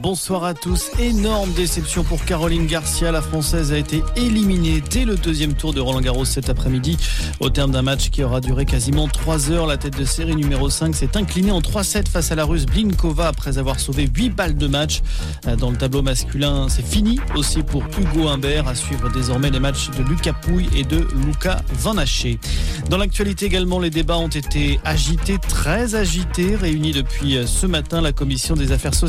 Bonsoir à tous. Énorme déception pour Caroline Garcia. La Française a été éliminée dès le deuxième tour de Roland Garros cet après-midi. Au terme d'un match qui aura duré quasiment 3 heures, la tête de série numéro 5 s'est inclinée en 3-7 face à la Russe Blinkova après avoir sauvé 8 balles de match. Dans le tableau masculin, c'est fini aussi pour Hugo Humbert à suivre désormais les matchs de Lucas Pouille et de Luca Vanaché. Dans l'actualité également, les débats ont été agités, très agités, réunis depuis ce matin la commission des affaires sociales